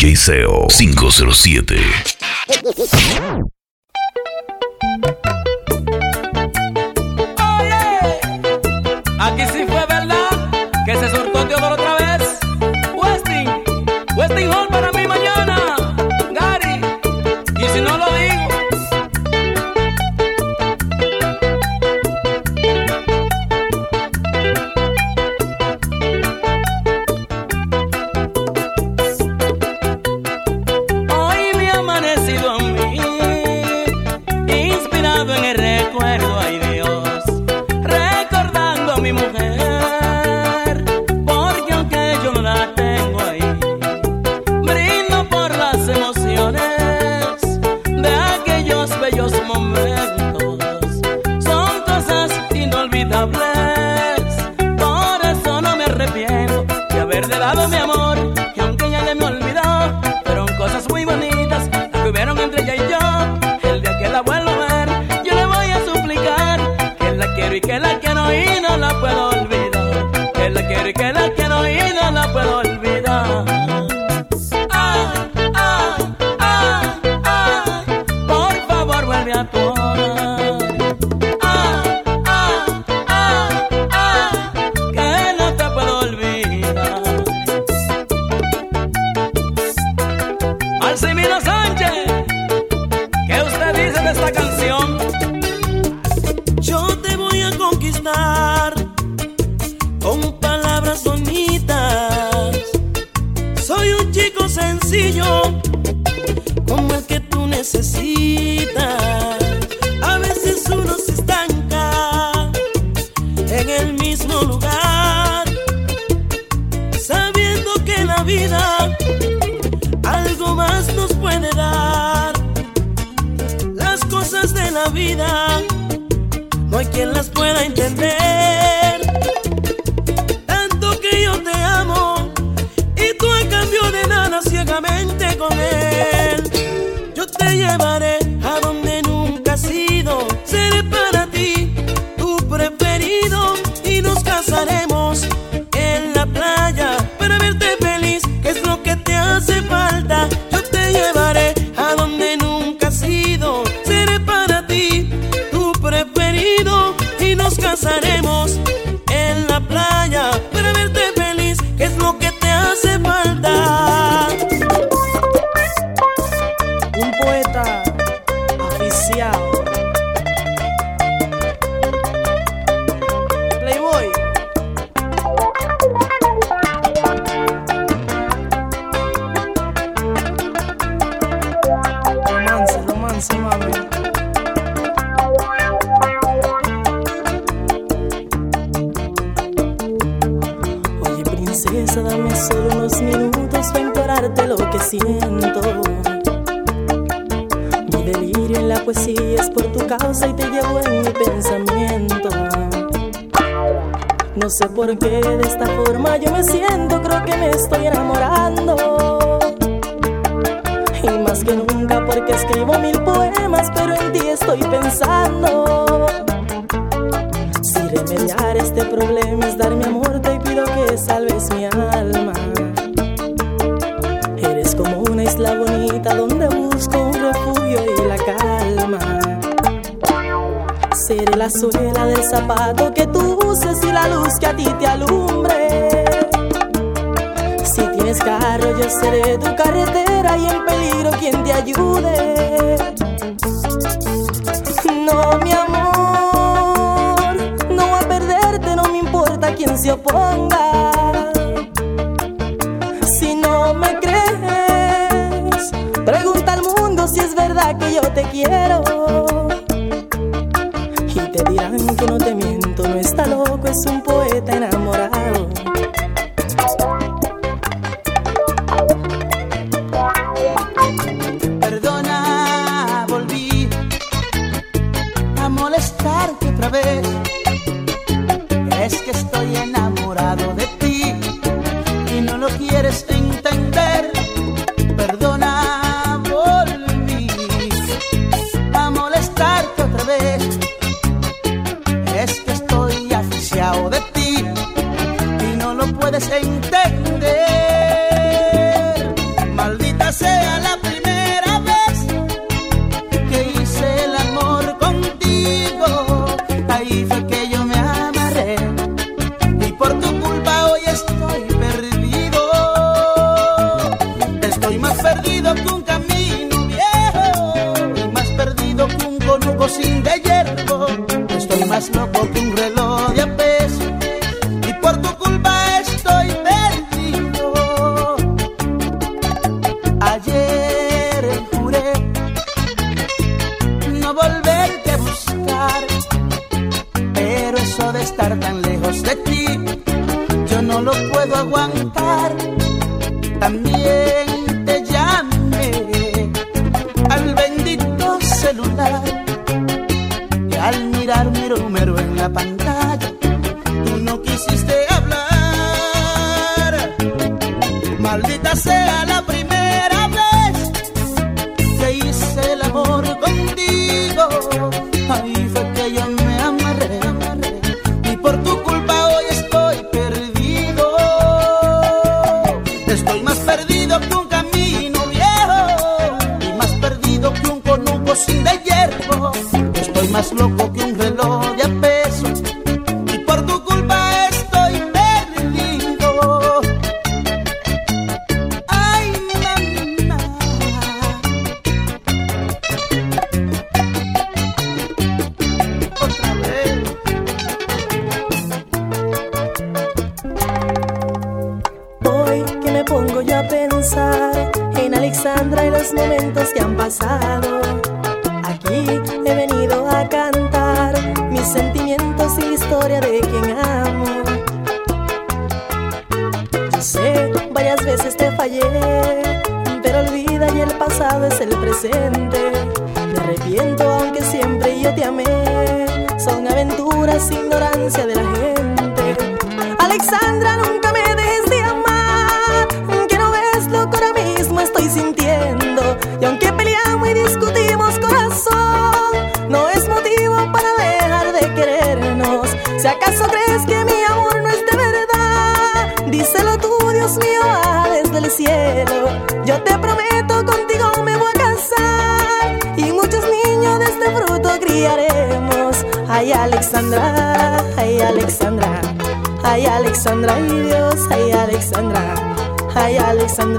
DJ SEO 507. Por eso no me arrepiento de haberle dado mi amor, y aunque ya me olvidó, fueron cosas muy bonitas que hubieron entre ella y yo. El día que la vuelva a ver, yo le voy a suplicar que la quiero y que la quiero y no la puedo olvidar. Que la quiero y que la quiero y no la puedo olvidar. Necesitas. A veces uno se estanca en el mismo lugar, sabiendo que la vida algo más nos puede dar. Las cosas de la vida no hay quien las pueda entender. Llevaré remediar este problema es dar mi amor, te pido que salves mi alma. Eres como una isla bonita donde busco un refugio y la calma. Seré la suela del zapato que tú uses y la luz que a ti te alumbre. Si tienes carro, yo seré tu carretera y en peligro quien te ayude. No, mi amor, se oponga. Si no me crees, pregunta al mundo si es verdad que yo te quiero. Y te dirán que no te miento, no está loco, es un poeta enamorado. mocosín de hierro. Estoy más loco que un reloj.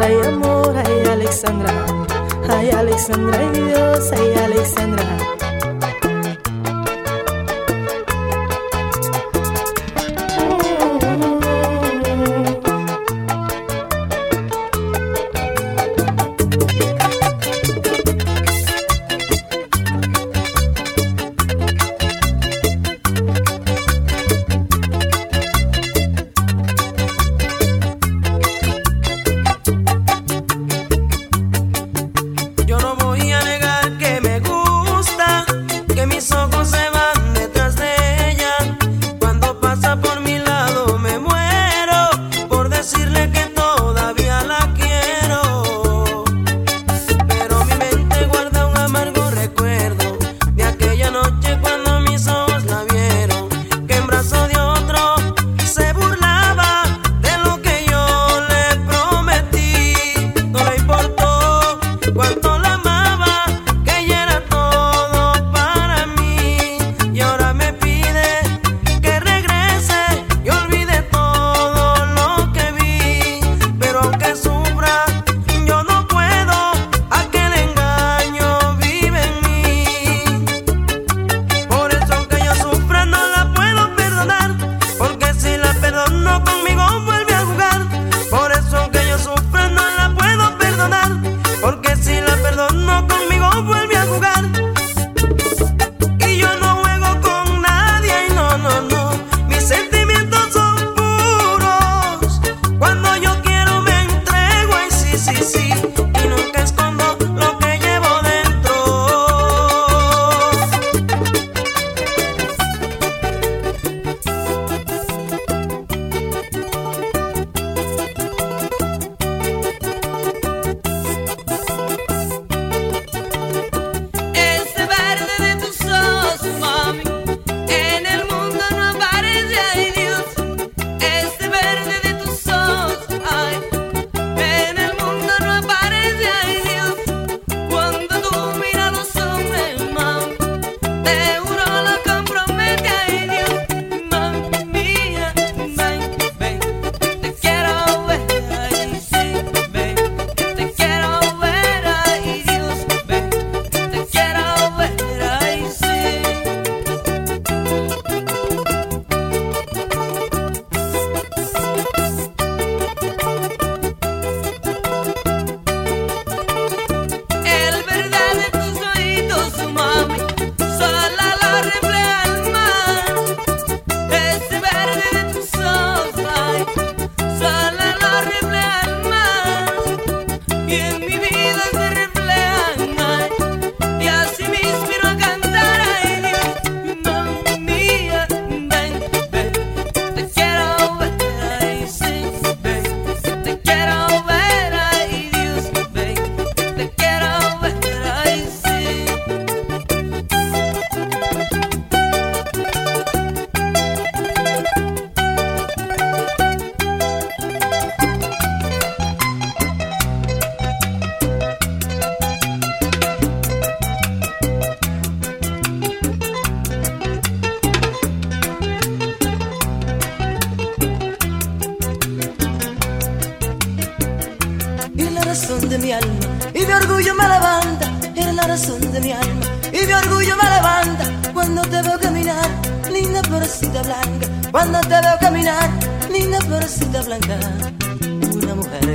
estranha, amor.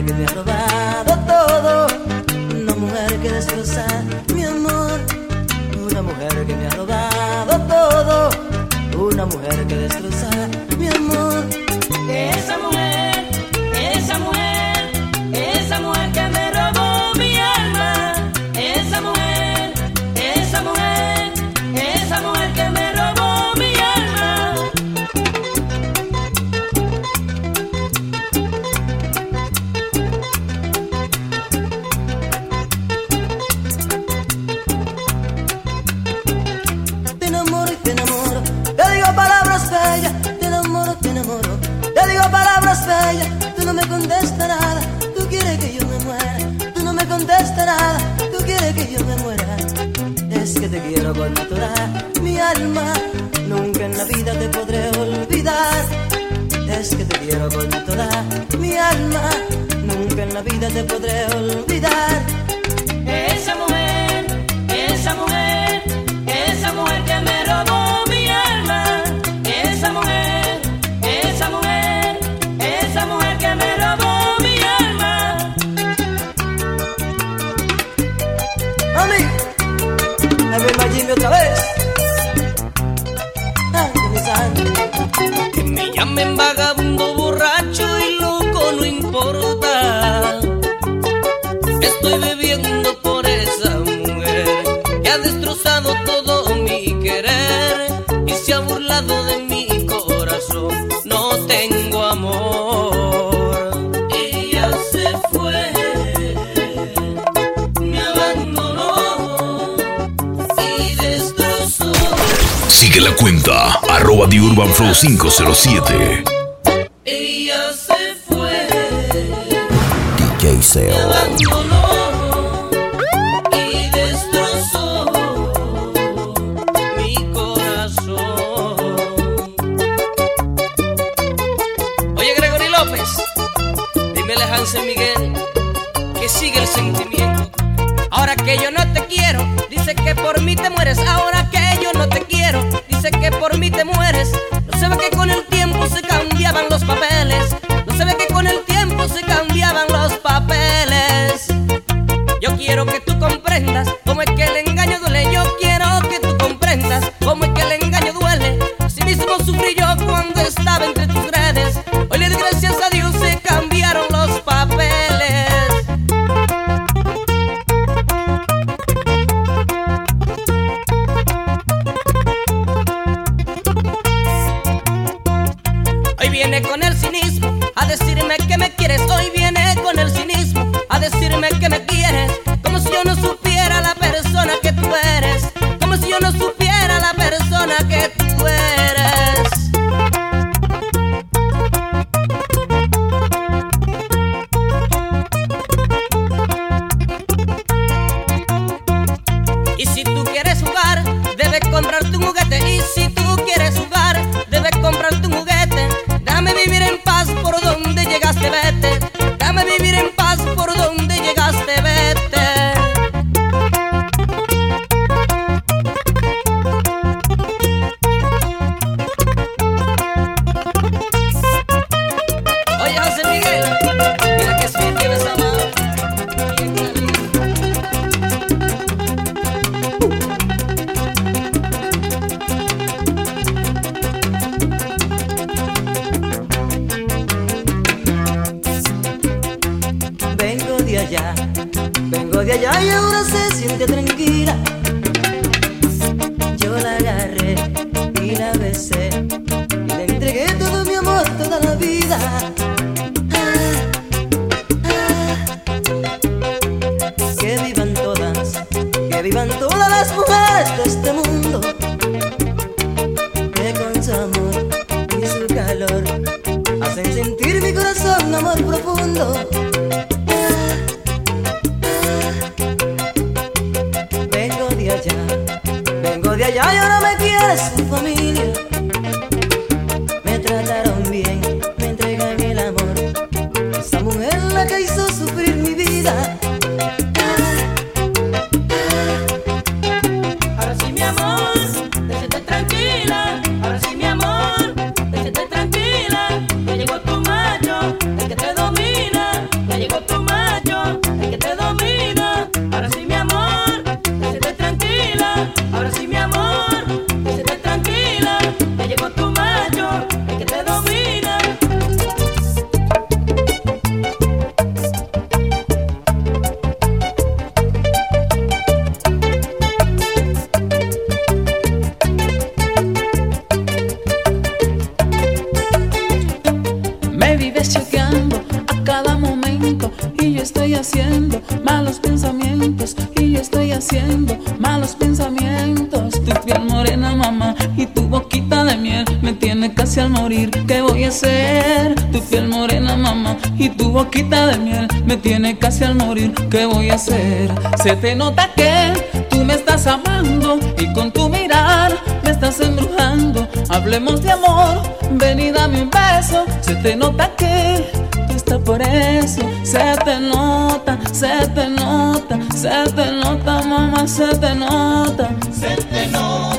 que me ha robado todo. Una mujer que destroza mi amor. Una mujer que me ha robado todo. Una mujer que destroza la vida te podré olvidar. Sigue la cuenta, arroba The Urban Flow 507. Ella se fue. DJ su familia. chequeando a cada momento y yo estoy haciendo malos pensamientos y yo estoy haciendo malos pensamientos. Tu piel morena, mamá, y tu boquita de miel me tiene casi al morir. ¿Qué voy a hacer? Tu piel morena, mamá, y tu boquita de miel me tiene casi al morir. ¿Qué voy a hacer? Se te nota que tú me estás amando y con tu Hablemos de amor, ven y dame un beso. Se te nota que tú estás por eso. Se te nota, se te nota, se te nota, mamá, se te nota. Se te nota.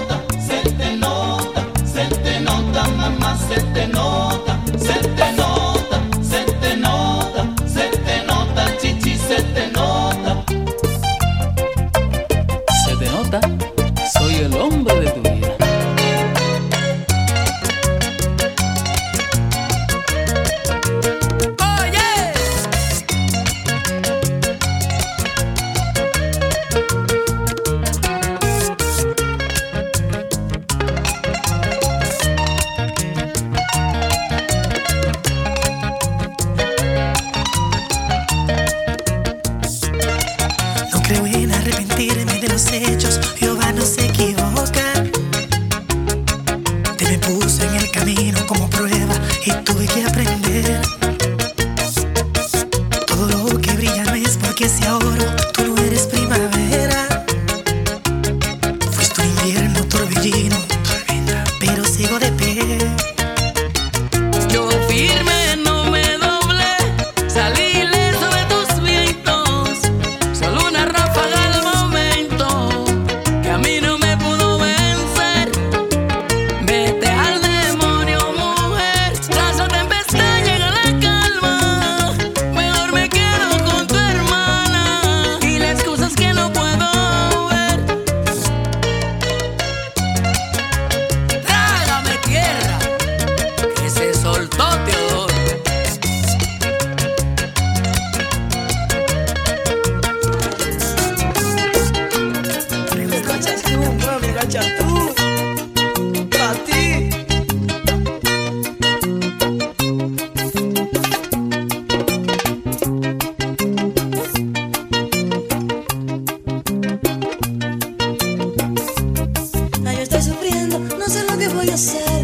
voy a hacer?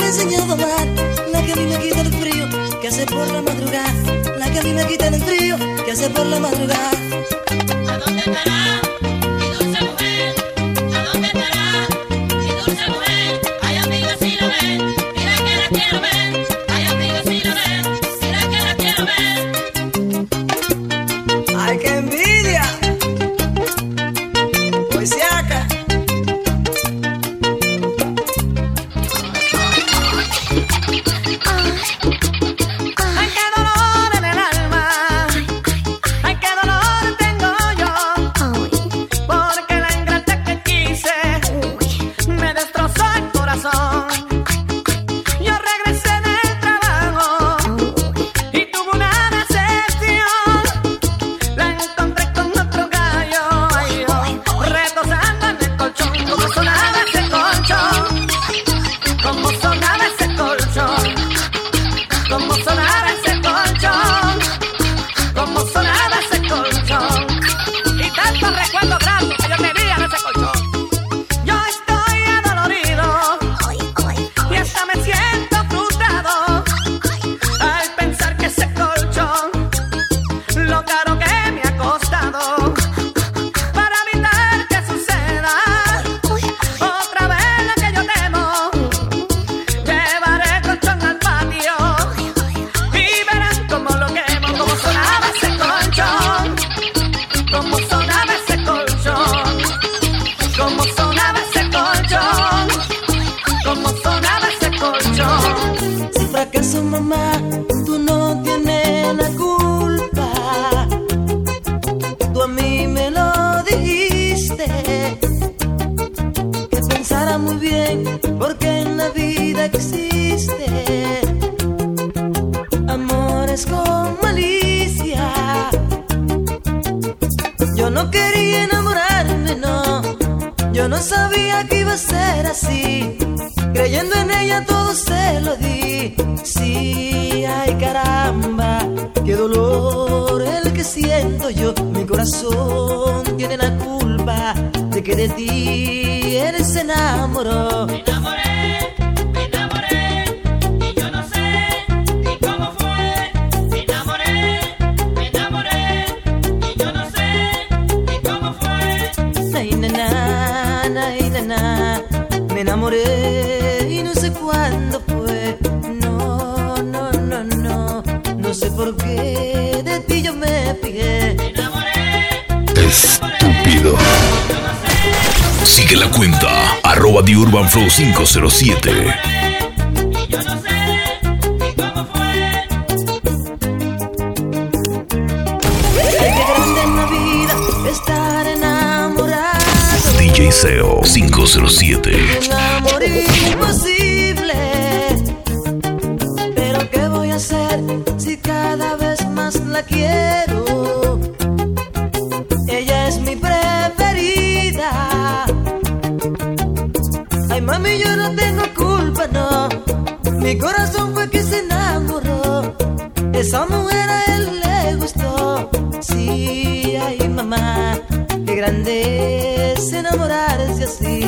me enseñado a la que a mí me quita el frío, que hace por la madrugada, la que a mí me quita el frío, que hace por la madrugada. ¿A dónde estará? Mira que la quiero ver me enamoré y no sé cuándo fue. No, no, no, no, no sé por qué de ti yo me fijé. Me enamoré. Estúpido. Sigue la cuenta, arroba diurbanflow507. Liceo 507. Amor imposible. Pero ¿qué voy a hacer si cada vez más la quiero? Ella es mi preferida. Ay, mami, yo no tengo culpa, no. Mi corazón fue que se enamoró. Esa mujer a él le gustó. Sí, ay, mamá, qué grande así.